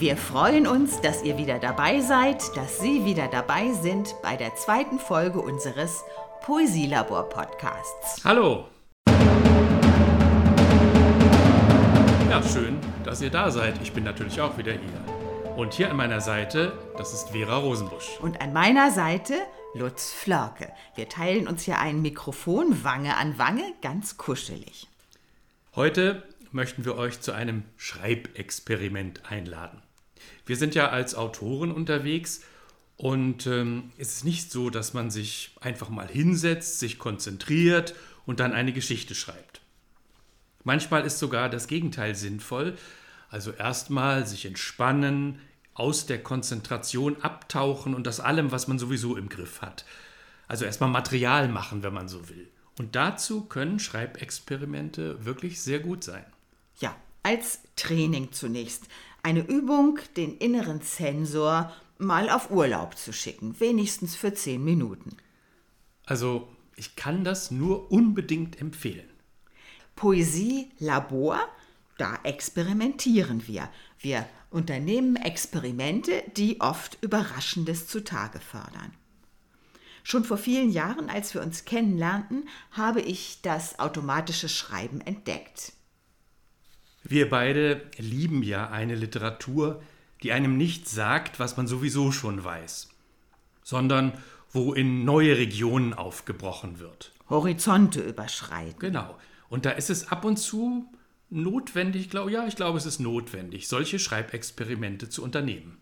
Wir freuen uns, dass ihr wieder dabei seid, dass Sie wieder dabei sind bei der zweiten Folge unseres Poesielabor-Podcasts. Hallo! Ja, schön, dass ihr da seid. Ich bin natürlich auch wieder hier. Und hier an meiner Seite, das ist Vera Rosenbusch. Und an meiner Seite Lutz Flörke. Wir teilen uns hier ein Mikrofon Wange an Wange, ganz kuschelig. Heute möchten wir euch zu einem Schreibexperiment einladen. Wir sind ja als Autoren unterwegs und ähm, es ist nicht so, dass man sich einfach mal hinsetzt, sich konzentriert und dann eine Geschichte schreibt. Manchmal ist sogar das Gegenteil sinnvoll, also erstmal sich entspannen, aus der Konzentration abtauchen und das allem, was man sowieso im Griff hat. Also erstmal Material machen, wenn man so will. Und dazu können Schreibexperimente wirklich sehr gut sein. Ja, als Training zunächst. Eine Übung, den inneren Zensor mal auf Urlaub zu schicken, wenigstens für zehn Minuten. Also, ich kann das nur unbedingt empfehlen. Poesie Labor, da experimentieren wir. Wir unternehmen Experimente, die oft Überraschendes zutage fördern. Schon vor vielen Jahren, als wir uns kennenlernten, habe ich das automatische Schreiben entdeckt. Wir beide lieben ja eine Literatur, die einem nicht sagt, was man sowieso schon weiß, sondern wo in neue Regionen aufgebrochen wird. Horizonte überschreiten. Genau. Und da ist es ab und zu notwendig, glaube ja, ich glaube, es ist notwendig, solche Schreibexperimente zu unternehmen.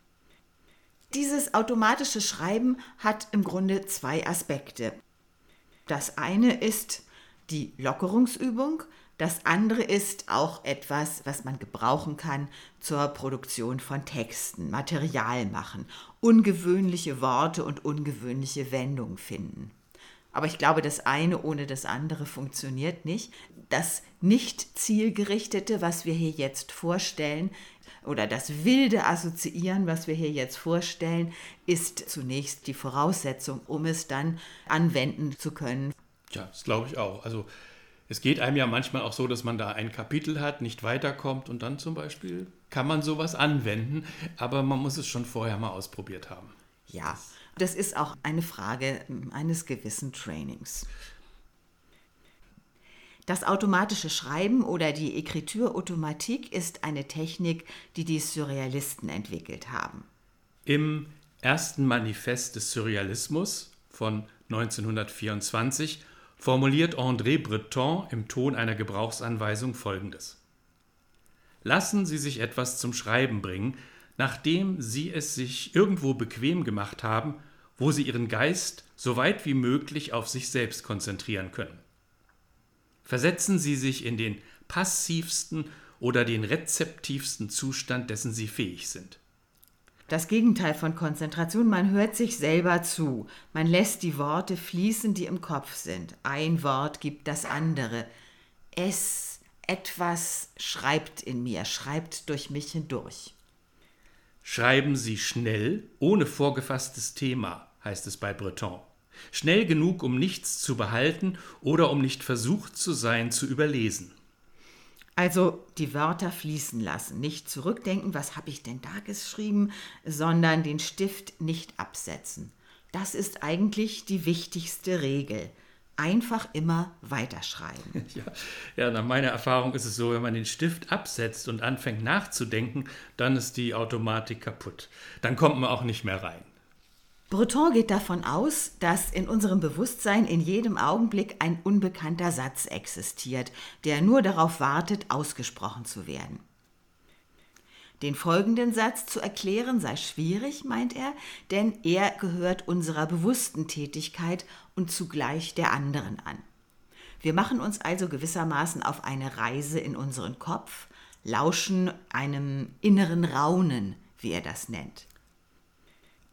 Dieses automatische Schreiben hat im Grunde zwei Aspekte. Das eine ist die Lockerungsübung, das andere ist auch etwas, was man gebrauchen kann zur Produktion von Texten, Material machen, ungewöhnliche Worte und ungewöhnliche Wendungen finden. Aber ich glaube, das eine ohne das andere funktioniert nicht. Das nicht zielgerichtete, was wir hier jetzt vorstellen, oder das wilde Assoziieren, was wir hier jetzt vorstellen, ist zunächst die Voraussetzung, um es dann anwenden zu können. Ja, das glaube ich auch. Also es geht einem ja manchmal auch so, dass man da ein Kapitel hat, nicht weiterkommt und dann zum Beispiel kann man sowas anwenden, aber man muss es schon vorher mal ausprobiert haben. Ja, das ist auch eine Frage eines gewissen Trainings. Das automatische Schreiben oder die Écriture automatique ist eine Technik, die die Surrealisten entwickelt haben. Im ersten Manifest des Surrealismus von 1924 formuliert André Breton im Ton einer Gebrauchsanweisung folgendes. Lassen Sie sich etwas zum Schreiben bringen, nachdem Sie es sich irgendwo bequem gemacht haben, wo Sie Ihren Geist so weit wie möglich auf sich selbst konzentrieren können. Versetzen Sie sich in den passivsten oder den rezeptivsten Zustand, dessen Sie fähig sind das Gegenteil von Konzentration. Man hört sich selber zu. Man lässt die Worte fließen, die im Kopf sind. Ein Wort gibt das andere. Es, etwas schreibt in mir, schreibt durch mich hindurch. Schreiben Sie schnell, ohne vorgefasstes Thema, heißt es bei Breton. Schnell genug, um nichts zu behalten oder um nicht versucht zu sein, zu überlesen. Also die Wörter fließen lassen, nicht zurückdenken, was habe ich denn da geschrieben, sondern den Stift nicht absetzen. Das ist eigentlich die wichtigste Regel. Einfach immer weiterschreiben. Ja, ja, nach meiner Erfahrung ist es so, wenn man den Stift absetzt und anfängt nachzudenken, dann ist die Automatik kaputt. Dann kommt man auch nicht mehr rein. Breton geht davon aus, dass in unserem Bewusstsein in jedem Augenblick ein unbekannter Satz existiert, der nur darauf wartet, ausgesprochen zu werden. Den folgenden Satz zu erklären sei schwierig, meint er, denn er gehört unserer bewussten Tätigkeit und zugleich der anderen an. Wir machen uns also gewissermaßen auf eine Reise in unseren Kopf, lauschen einem inneren Raunen, wie er das nennt.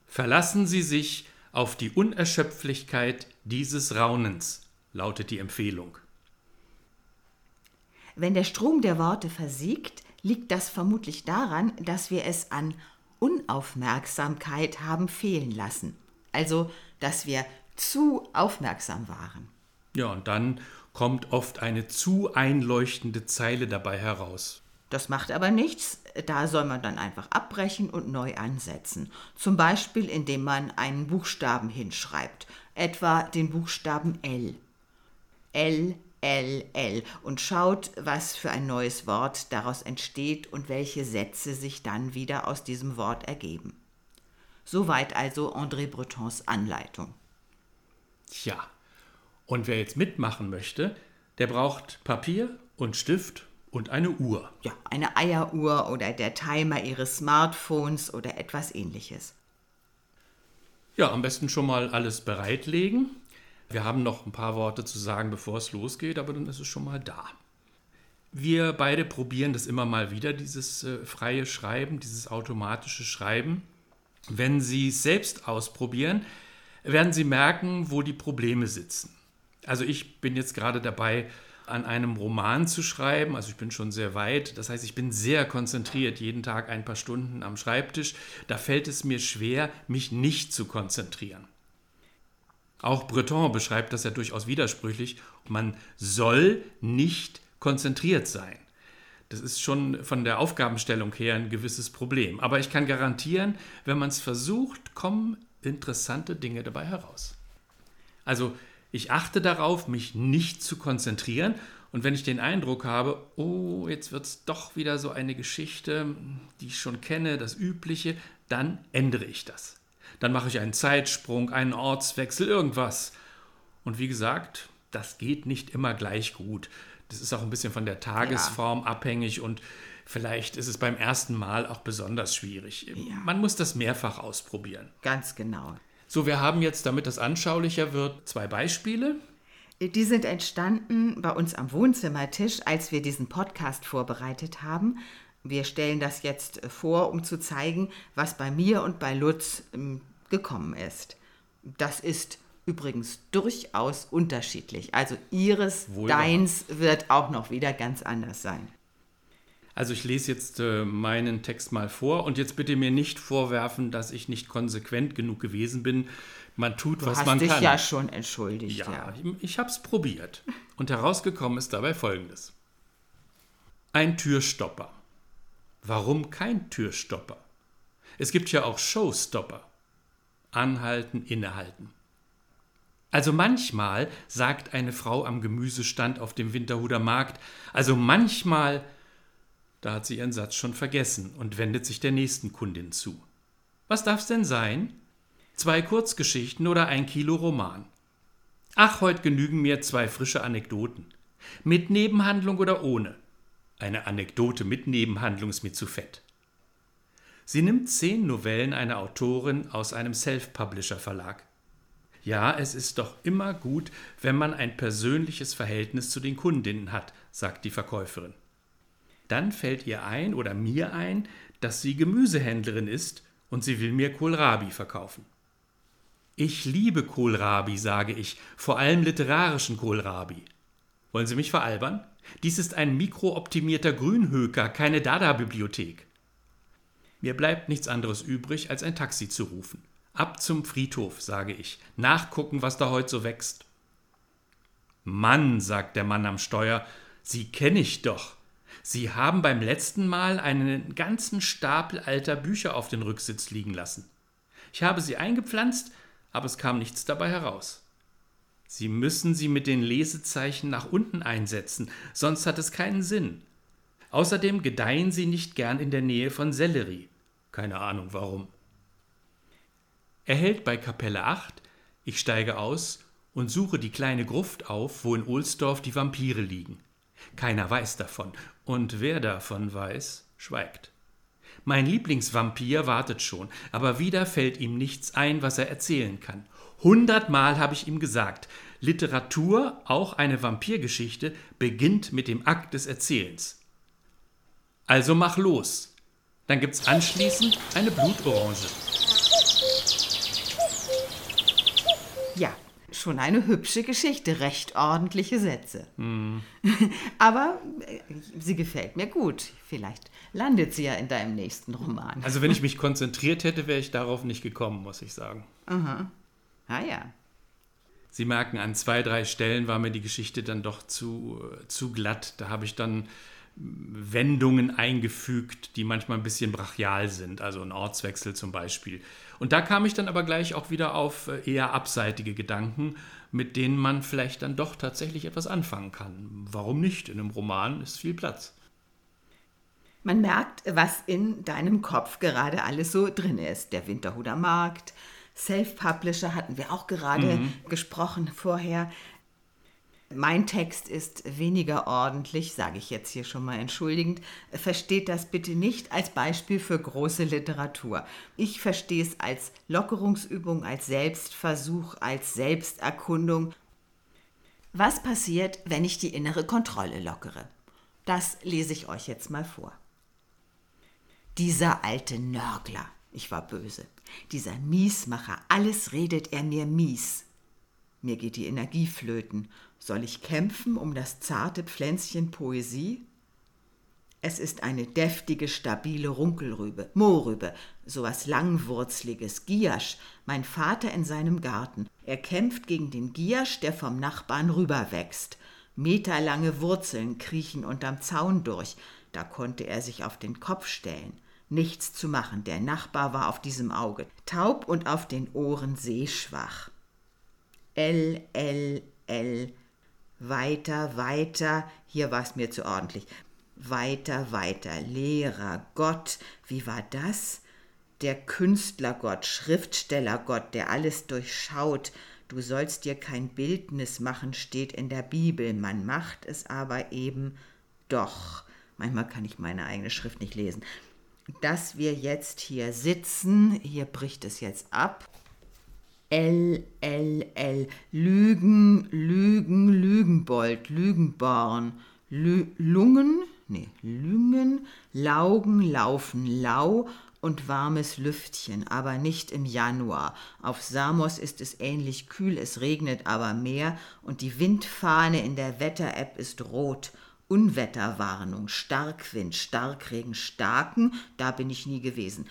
Verlassen Sie sich auf die Unerschöpflichkeit dieses Raunens, lautet die Empfehlung. Wenn der Strom der Worte versiegt, liegt das vermutlich daran, dass wir es an Unaufmerksamkeit haben fehlen lassen. Also, dass wir zu aufmerksam waren. Ja, und dann kommt oft eine zu einleuchtende Zeile dabei heraus. Das macht aber nichts. Da soll man dann einfach abbrechen und neu ansetzen. Zum Beispiel, indem man einen Buchstaben hinschreibt, etwa den Buchstaben L. L, L, L und schaut, was für ein neues Wort daraus entsteht und welche Sätze sich dann wieder aus diesem Wort ergeben. Soweit also André Bretons Anleitung. Tja, und wer jetzt mitmachen möchte, der braucht Papier und Stift und eine Uhr. Ja, eine Eieruhr oder der Timer Ihres Smartphones oder etwas ähnliches. Ja, am besten schon mal alles bereitlegen. Wir haben noch ein paar Worte zu sagen, bevor es losgeht, aber dann ist es schon mal da. Wir beide probieren das immer mal wieder, dieses äh, freie Schreiben, dieses automatische Schreiben. Wenn Sie es selbst ausprobieren, werden Sie merken, wo die Probleme sitzen. Also ich bin jetzt gerade dabei, an einem Roman zu schreiben. Also ich bin schon sehr weit. Das heißt, ich bin sehr konzentriert, jeden Tag ein paar Stunden am Schreibtisch. Da fällt es mir schwer, mich nicht zu konzentrieren. Auch Breton beschreibt das ja durchaus widersprüchlich. Man soll nicht konzentriert sein. Das ist schon von der Aufgabenstellung her ein gewisses Problem. Aber ich kann garantieren, wenn man es versucht, kommen interessante Dinge dabei heraus. Also ich achte darauf, mich nicht zu konzentrieren. Und wenn ich den Eindruck habe, oh, jetzt wird es doch wieder so eine Geschichte, die ich schon kenne, das Übliche, dann ändere ich das. Dann mache ich einen Zeitsprung, einen Ortswechsel, irgendwas. Und wie gesagt, das geht nicht immer gleich gut. Das ist auch ein bisschen von der Tagesform ja. abhängig und vielleicht ist es beim ersten Mal auch besonders schwierig. Ja. Man muss das mehrfach ausprobieren. Ganz genau. So, wir haben jetzt, damit das anschaulicher wird, zwei Beispiele. Die sind entstanden bei uns am Wohnzimmertisch, als wir diesen Podcast vorbereitet haben. Wir stellen das jetzt vor, um zu zeigen, was bei mir und bei Lutz ähm, gekommen ist. Das ist übrigens durchaus unterschiedlich. Also ihres, Wohl deins wird auch noch wieder ganz anders sein. Also ich lese jetzt äh, meinen Text mal vor und jetzt bitte mir nicht vorwerfen, dass ich nicht konsequent genug gewesen bin. Man tut, du was man kann. Du hast dich ja schon entschuldigt. Ja, ja. ich, ich habe es probiert. Und herausgekommen ist dabei Folgendes. Ein Türstopper. Warum kein Türstopper? Es gibt ja auch Showstopper. Anhalten, innehalten. Also manchmal sagt eine Frau am Gemüsestand auf dem Winterhuder Markt, also manchmal da hat sie ihren Satz schon vergessen und wendet sich der nächsten Kundin zu. Was darf's denn sein? Zwei Kurzgeschichten oder ein Kilo Roman? Ach, heute genügen mir zwei frische Anekdoten. Mit Nebenhandlung oder ohne? Eine Anekdote mit Nebenhandlung ist mir zu fett. Sie nimmt zehn Novellen einer Autorin aus einem Self-Publisher-Verlag. Ja, es ist doch immer gut, wenn man ein persönliches Verhältnis zu den Kundinnen hat, sagt die Verkäuferin. Dann fällt ihr ein oder mir ein, dass sie Gemüsehändlerin ist und sie will mir Kohlrabi verkaufen. Ich liebe Kohlrabi, sage ich, vor allem literarischen Kohlrabi. Wollen Sie mich veralbern? Dies ist ein mikrooptimierter Grünhöker, keine Dada-Bibliothek. Mir bleibt nichts anderes übrig, als ein Taxi zu rufen. Ab zum Friedhof, sage ich. Nachgucken, was da heute so wächst. Mann, sagt der Mann am Steuer, Sie kenne ich doch. Sie haben beim letzten Mal einen ganzen Stapel alter Bücher auf den Rücksitz liegen lassen. Ich habe sie eingepflanzt, aber es kam nichts dabei heraus. Sie müssen sie mit den Lesezeichen nach unten einsetzen, sonst hat es keinen Sinn. Außerdem gedeihen sie nicht gern in der Nähe von Sellerie. Keine Ahnung warum. Er hält bei Kapelle 8, ich steige aus und suche die kleine Gruft auf, wo in Ohlsdorf die Vampire liegen. Keiner weiß davon, und wer davon weiß, schweigt. Mein Lieblingsvampir wartet schon, aber wieder fällt ihm nichts ein, was er erzählen kann. Hundertmal habe ich ihm gesagt, Literatur, auch eine Vampirgeschichte, beginnt mit dem Akt des Erzählens. Also mach los. Dann gibt's anschließend eine Blutorange. Ja, schon eine hübsche Geschichte, recht ordentliche Sätze. Mm. Aber äh, sie gefällt mir gut. Vielleicht landet sie ja in deinem nächsten Roman. Also wenn ich mich konzentriert hätte, wäre ich darauf nicht gekommen, muss ich sagen. Aha. Ah ja. Sie merken, an zwei, drei Stellen war mir die Geschichte dann doch zu, zu glatt. Da habe ich dann Wendungen eingefügt, die manchmal ein bisschen brachial sind, also ein Ortswechsel zum Beispiel. Und da kam ich dann aber gleich auch wieder auf äh, eher abseitige Gedanken, mit denen man vielleicht dann doch tatsächlich etwas anfangen kann. Warum nicht? In einem Roman ist viel Platz. Man merkt, was in deinem Kopf gerade alles so drin ist. Der Winterhuder Markt, Self-Publisher hatten wir auch gerade mhm. gesprochen vorher. Mein Text ist weniger ordentlich, sage ich jetzt hier schon mal entschuldigend. Versteht das bitte nicht als Beispiel für große Literatur. Ich verstehe es als Lockerungsübung, als Selbstversuch, als Selbsterkundung. Was passiert, wenn ich die innere Kontrolle lockere? Das lese ich euch jetzt mal vor. Dieser alte Nörgler, ich war böse, dieser Miesmacher, alles redet er mir mies. Mir geht die Energie flöten. Soll ich kämpfen um das zarte Pflänzchen Poesie? Es ist eine deftige, stabile Runkelrübe, Mohrrübe, sowas Langwurzliges, Giasch, mein Vater in seinem Garten. Er kämpft gegen den Giasch, der vom Nachbarn rüberwächst. Meterlange Wurzeln kriechen unterm Zaun durch, da konnte er sich auf den Kopf stellen. Nichts zu machen, der Nachbar war auf diesem Auge, taub und auf den Ohren sehschwach. L, L, L. Weiter, weiter, hier war es mir zu ordentlich. Weiter, weiter, Lehrer, Gott, wie war das? Der Künstlergott, Schriftstellergott, der alles durchschaut. Du sollst dir kein Bildnis machen, steht in der Bibel. Man macht es aber eben doch. Manchmal kann ich meine eigene Schrift nicht lesen. Dass wir jetzt hier sitzen, hier bricht es jetzt ab. L, L, L. Lügen, Lügen, Lügenbold, Lügenborn. Lü Lungen, nee, Lüngen, Laugen, Laufen, Lau und warmes Lüftchen, aber nicht im Januar. Auf Samos ist es ähnlich kühl, es regnet aber mehr und die Windfahne in der Wetter-App ist rot. Unwetterwarnung, Starkwind, Starkregen, Starken, da bin ich nie gewesen.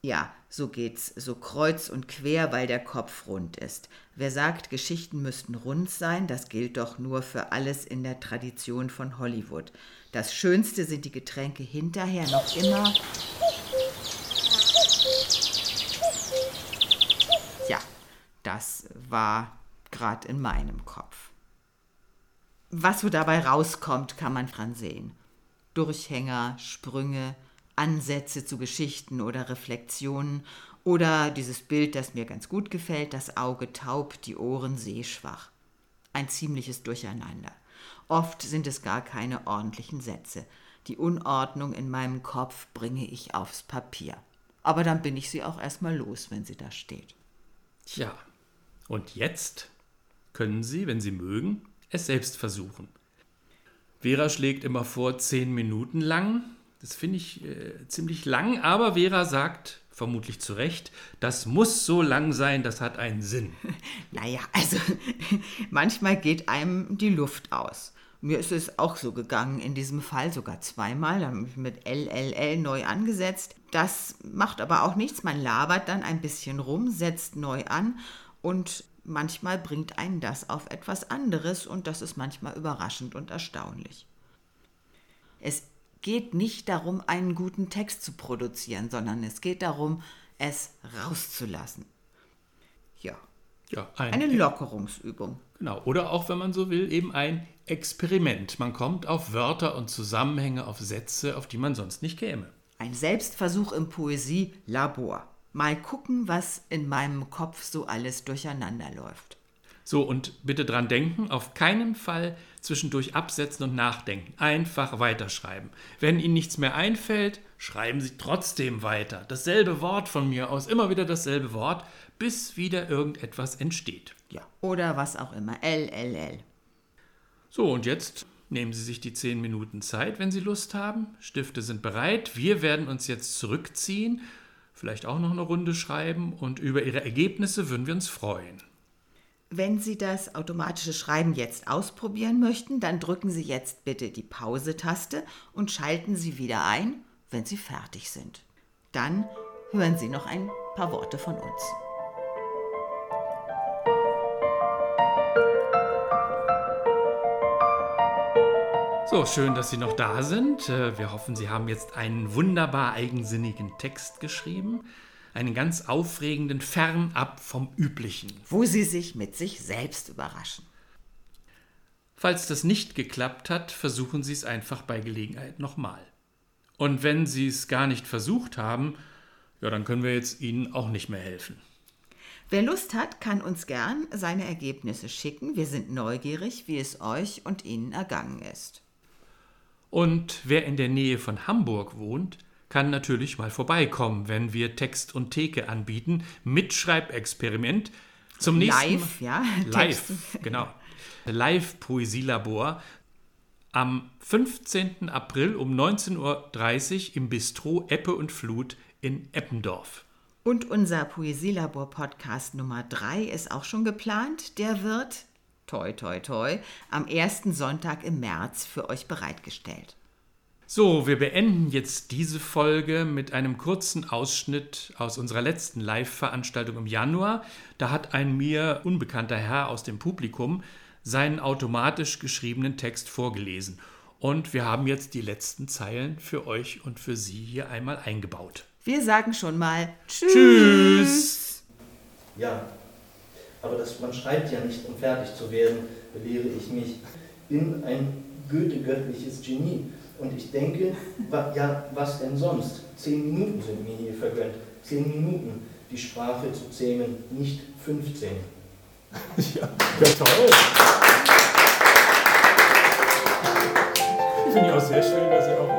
Ja, so geht's, so kreuz und quer, weil der Kopf rund ist. Wer sagt, Geschichten müssten rund sein, das gilt doch nur für alles in der Tradition von Hollywood. Das Schönste sind die Getränke hinterher noch immer. Ja, das war gerade in meinem Kopf. Was so dabei rauskommt, kann man dran sehen. Durchhänger, Sprünge, Ansätze zu Geschichten oder Reflexionen oder dieses Bild, das mir ganz gut gefällt, das Auge taub, die Ohren sehschwach. Ein ziemliches Durcheinander. Oft sind es gar keine ordentlichen Sätze. Die Unordnung in meinem Kopf bringe ich aufs Papier. Aber dann bin ich sie auch erstmal los, wenn sie da steht. Tja, und jetzt können Sie, wenn Sie mögen, es selbst versuchen. Vera schlägt immer vor zehn Minuten lang, das finde ich äh, ziemlich lang, aber Vera sagt, vermutlich zu Recht, das muss so lang sein, das hat einen Sinn. Naja, also manchmal geht einem die Luft aus. Mir ist es auch so gegangen, in diesem Fall sogar zweimal, da habe ich mit LLL neu angesetzt. Das macht aber auch nichts, man labert dann ein bisschen rum, setzt neu an und manchmal bringt einen das auf etwas anderes und das ist manchmal überraschend und erstaunlich. Es geht nicht darum, einen guten Text zu produzieren, sondern es geht darum, es rauszulassen. Ja. ja ein eine Lockerungsübung. Genau. Oder auch, wenn man so will, eben ein Experiment. Man kommt auf Wörter und Zusammenhänge, auf Sätze, auf die man sonst nicht käme. Ein Selbstversuch im Poesie-Labor. Mal gucken, was in meinem Kopf so alles durcheinander läuft. So, und bitte dran denken, auf keinen Fall zwischendurch absetzen und nachdenken. Einfach weiterschreiben. Wenn Ihnen nichts mehr einfällt, schreiben Sie trotzdem weiter. Dasselbe Wort von mir aus, immer wieder dasselbe Wort, bis wieder irgendetwas entsteht. Ja, oder was auch immer. L, L, L. So, und jetzt nehmen Sie sich die zehn Minuten Zeit, wenn Sie Lust haben. Stifte sind bereit. Wir werden uns jetzt zurückziehen, vielleicht auch noch eine Runde schreiben und über Ihre Ergebnisse würden wir uns freuen. Wenn Sie das automatische Schreiben jetzt ausprobieren möchten, dann drücken Sie jetzt bitte die Pause-Taste und schalten Sie wieder ein, wenn Sie fertig sind. Dann hören Sie noch ein paar Worte von uns. So, schön, dass Sie noch da sind. Äh, wir hoffen, Sie haben jetzt einen wunderbar eigensinnigen Text geschrieben. Einen ganz aufregenden, fernab vom Üblichen. Wo Sie sich mit sich selbst überraschen. Falls das nicht geklappt hat, versuchen Sie es einfach bei Gelegenheit nochmal. Und wenn Sie es gar nicht versucht haben, ja, dann können wir jetzt Ihnen auch nicht mehr helfen. Wer Lust hat, kann uns gern seine Ergebnisse schicken. Wir sind neugierig, wie es euch und Ihnen ergangen ist. Und wer in der Nähe von Hamburg wohnt, kann natürlich mal vorbeikommen, wenn wir Text und Theke anbieten mit Schreibexperiment. Zum nächsten Live, ja. Live, genau. Live Poesielabor am 15. April um 19.30 Uhr im Bistro Eppe und Flut in Eppendorf. Und unser Poesielabor-Podcast Nummer 3 ist auch schon geplant. Der wird toi, toi, toi, am ersten Sonntag im März für euch bereitgestellt. So, wir beenden jetzt diese Folge mit einem kurzen Ausschnitt aus unserer letzten Live-Veranstaltung im Januar. Da hat ein mir unbekannter Herr aus dem Publikum seinen automatisch geschriebenen Text vorgelesen. Und wir haben jetzt die letzten Zeilen für euch und für Sie hier einmal eingebaut. Wir sagen schon mal Tschüss. Tschüss. Ja, aber das, man schreibt ja nicht, um fertig zu werden, belehre ich mich. Bin ein Goethe-göttliches Genie. Und ich denke, wa, ja, was denn sonst? Zehn Minuten sind mir hier vergönnt. Zehn Minuten, die Sprache zu zähmen, nicht 15. Ja, ja toll. Ich finde auch sehr schön, dass Sie auch